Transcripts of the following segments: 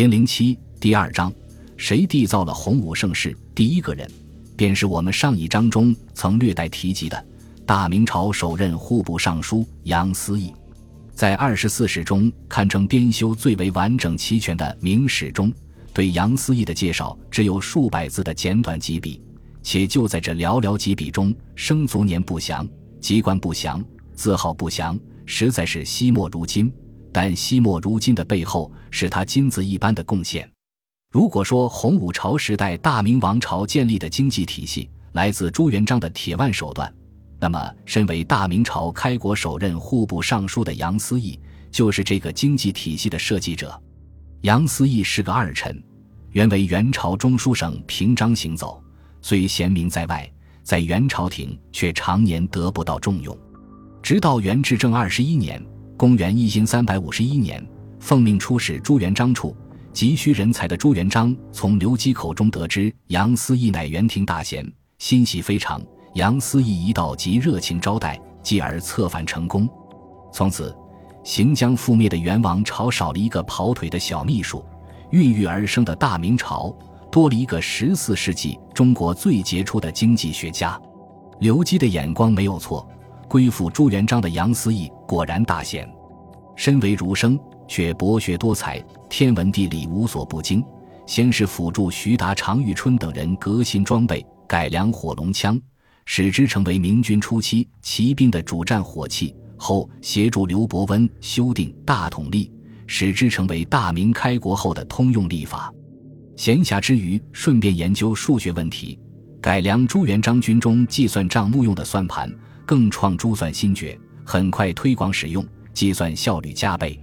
零零七第二章，谁缔造了洪武盛世？第一个人，便是我们上一章中曾略带提及的大明朝首任户部尚书杨思义。在二十四史中堪称编修最为完整齐全的《明史》中，对杨思义的介绍只有数百字的简短几笔，且就在这寥寥几笔中，生卒年不详，籍贯不详，字号不详，实在是惜墨如金。但惜墨如金的背后是他金子一般的贡献。如果说洪武朝时代大明王朝建立的经济体系来自朱元璋的铁腕手段，那么身为大明朝开国首任户部尚书的杨思义就是这个经济体系的设计者。杨思义是个二臣，原为元朝中书省平章行走，虽贤名在外，在元朝廷却常年得不到重用。直到元至正二十一年。公元一三三百五十一年，奉命出使朱元璋处，急需人才的朱元璋从刘基口中得知杨思义乃元廷大贤，欣喜非常。杨思义一到，即热情招待，继而策反成功。从此，行将覆灭的元王朝少了一个跑腿的小秘书，孕育而生的大明朝多了一个十四世纪中国最杰出的经济学家。刘基的眼光没有错。归附朱元璋的杨思义果然大贤，身为儒生，却博学多才，天文地理无所不精。先是辅助徐达、常遇春等人革新装备，改良火龙枪，使之成为明军初期骑兵的主战火器；后协助刘伯温修订大统历，使之成为大明开国后的通用历法。闲暇之余，顺便研究数学问题，改良朱元璋军中计算账目用的算盘。更创珠算新诀，很快推广使用，计算效率加倍。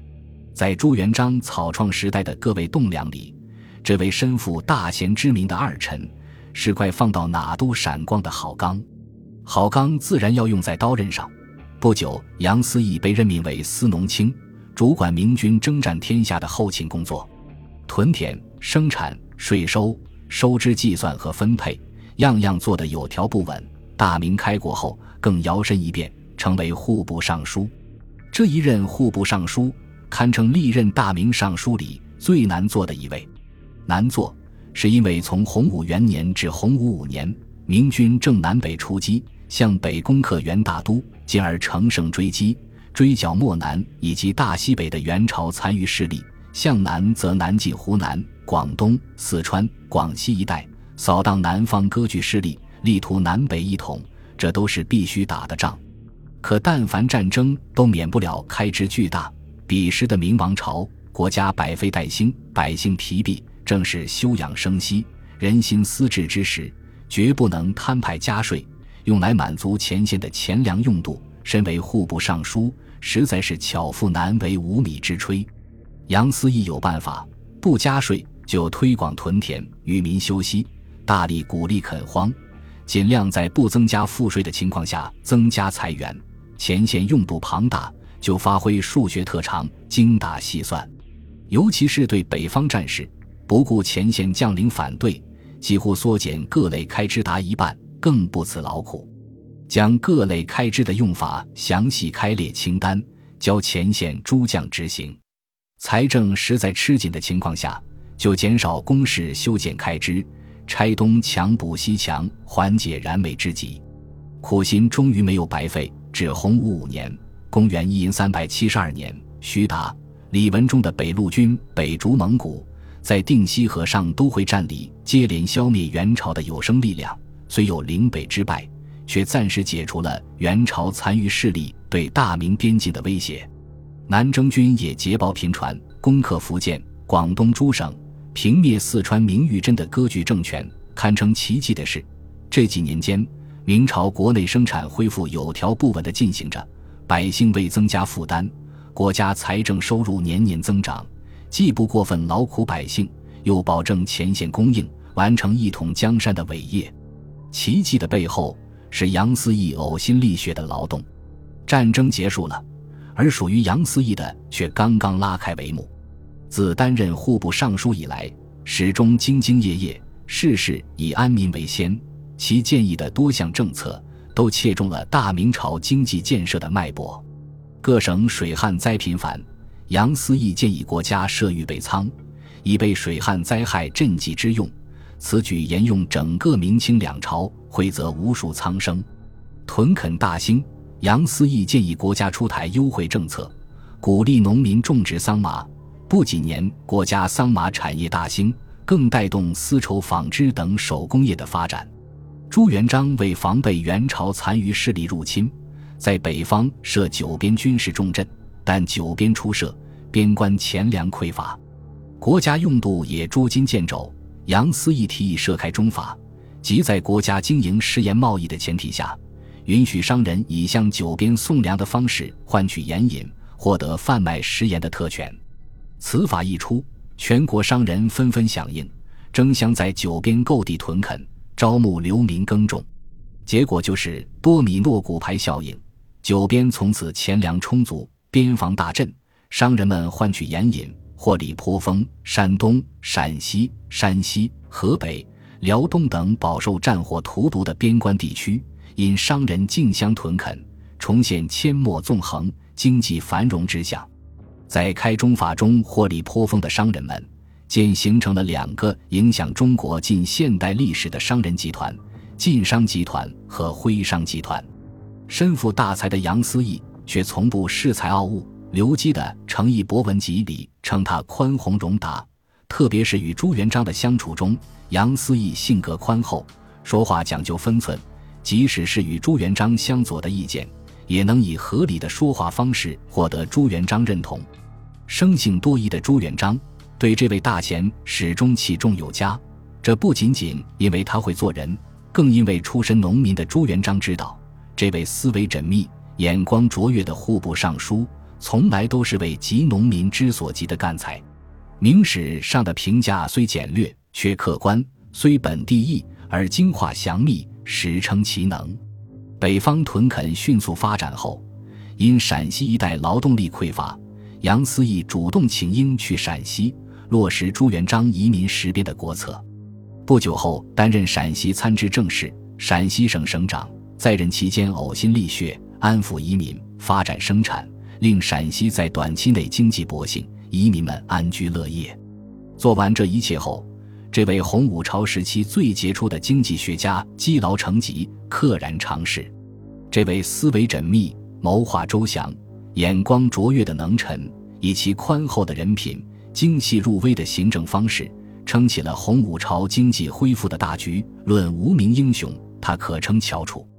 在朱元璋草创时代的各位栋梁里，这位身负大贤之名的二臣，是块放到哪都闪光的好钢。好钢自然要用在刀刃上。不久，杨思义被任命为司农卿，主管明军征战天下的后勤工作，屯田、生产、税收、收支计算和分配，样样做得有条不紊。大明开国后。更摇身一变，成为户部尚书。这一任户部尚书，堪称历任大明尚书里最难做的一位。难做，是因为从洪武元年至洪武五年，明军正南北出击，向北攻克元大都，进而乘胜追击，追剿漠南以及大西北的元朝残余势力；向南则南进湖南、广东、四川、广西一带，扫荡南方割据势力，力图南北一统。这都是必须打的仗，可但凡战争都免不了开支巨大。彼时的明王朝，国家百废待兴，百姓疲弊，正是休养生息、人心思治之时，绝不能摊派加税，用来满足前线的钱粮用度。身为户部尚书，实在是巧妇难为无米之炊。杨思义有办法，不加税就推广屯田，与民休息，大力鼓励垦荒。尽量在不增加赋税的情况下增加财源，前线用度庞大，就发挥数学特长，精打细算。尤其是对北方战士，不顾前线将领反对，几乎缩减各类开支达一半，更不辞劳苦，将各类开支的用法详细开列清单，交前线诸将执行。财政实在吃紧的情况下，就减少工事修建开支。拆东墙补西墙，缓解燃眉之急，苦心终于没有白费。至洪武五年（公元一三百七十二年），徐达、李文忠的北路军北逐蒙古，在定西河上都会战里接连消灭元朝的有生力量，虽有岭北之败，却暂时解除了元朝残余势力对大明边境的威胁。南征军也捷报频传，攻克福建、广东诸省。平灭四川明玉珍的割据政权，堪称奇迹的是，这几年间，明朝国内生产恢复有条不紊地进行着，百姓未增加负担，国家财政收入年年增长，既不过分劳苦百姓，又保证前线供应，完成一统江山的伟业。奇迹的背后是杨思义呕心沥血的劳动。战争结束了，而属于杨思义的却刚刚拉开帷幕。自担任户部尚书以来，始终兢兢业业，事事以安民为先。其建议的多项政策都切中了大明朝经济建设的脉搏。各省水旱灾频繁，杨思义建议国家设预备仓，以备水旱灾害赈济之用。此举沿用整个明清两朝，惠泽无数苍生。屯垦大兴，杨思义建议国家出台优惠政策，鼓励农民种植桑麻。不几年，国家桑麻产业大兴，更带动丝绸、纺织等手工业的发展。朱元璋为防备元朝残余势力入侵，在北方设九边军事重镇，但九边出设，边关钱粮匮乏，国家用度也捉襟见肘。杨思义提议设开中法，即在国家经营食盐贸易的前提下，允许商人以向九边送粮的方式换取盐引，获得贩卖食盐的特权。此法一出，全国商人纷纷响应，争相在九边购地屯垦，招募流民耕种。结果就是多米诺骨牌效应，九边从此钱粮充足，边防大振，商人们换取盐引。获利颇丰、山东、陕西、山西、河北、辽东等饱受战火荼毒的边关地区，因商人竞相屯垦，重现阡陌纵横、经济繁荣之象。在开中法中获利颇丰的商人们，渐形成了两个影响中国近现代历史的商人集团：晋商集团和徽商集团。身负大才的杨思义却从不恃才傲物。刘基的《诚意博文集》里称他宽宏容达，特别是与朱元璋的相处中，杨思义性格宽厚，说话讲究分寸，即使是与朱元璋相左的意见，也能以合理的说话方式获得朱元璋认同。生性多疑的朱元璋对这位大贤始终器重有加，这不仅仅因为他会做人，更因为出身农民的朱元璋知道，这位思维缜密、眼光卓越的户部尚书。从来都是为急农民之所急的干才。明史上的评价虽简略，却客观；虽本地义，而精化详密，实称其能。北方屯垦迅速发展后，因陕西一带劳动力匮乏，杨思义主动请缨去陕西，落实朱元璋移民实边的国策。不久后，担任陕西参知政事、陕西省省长，在任期间呕心沥血，安抚移民，发展生产。令陕西在短期内经济勃兴，移民们安居乐业。做完这一切后，这位洪武朝时期最杰出的经济学家积劳成疾，溘然长逝。这位思维缜密、谋划周详、眼光卓越的能臣，以其宽厚的人品、精细入微的行政方式，撑起了洪武朝经济恢复的大局。论无名英雄，他可称翘楚。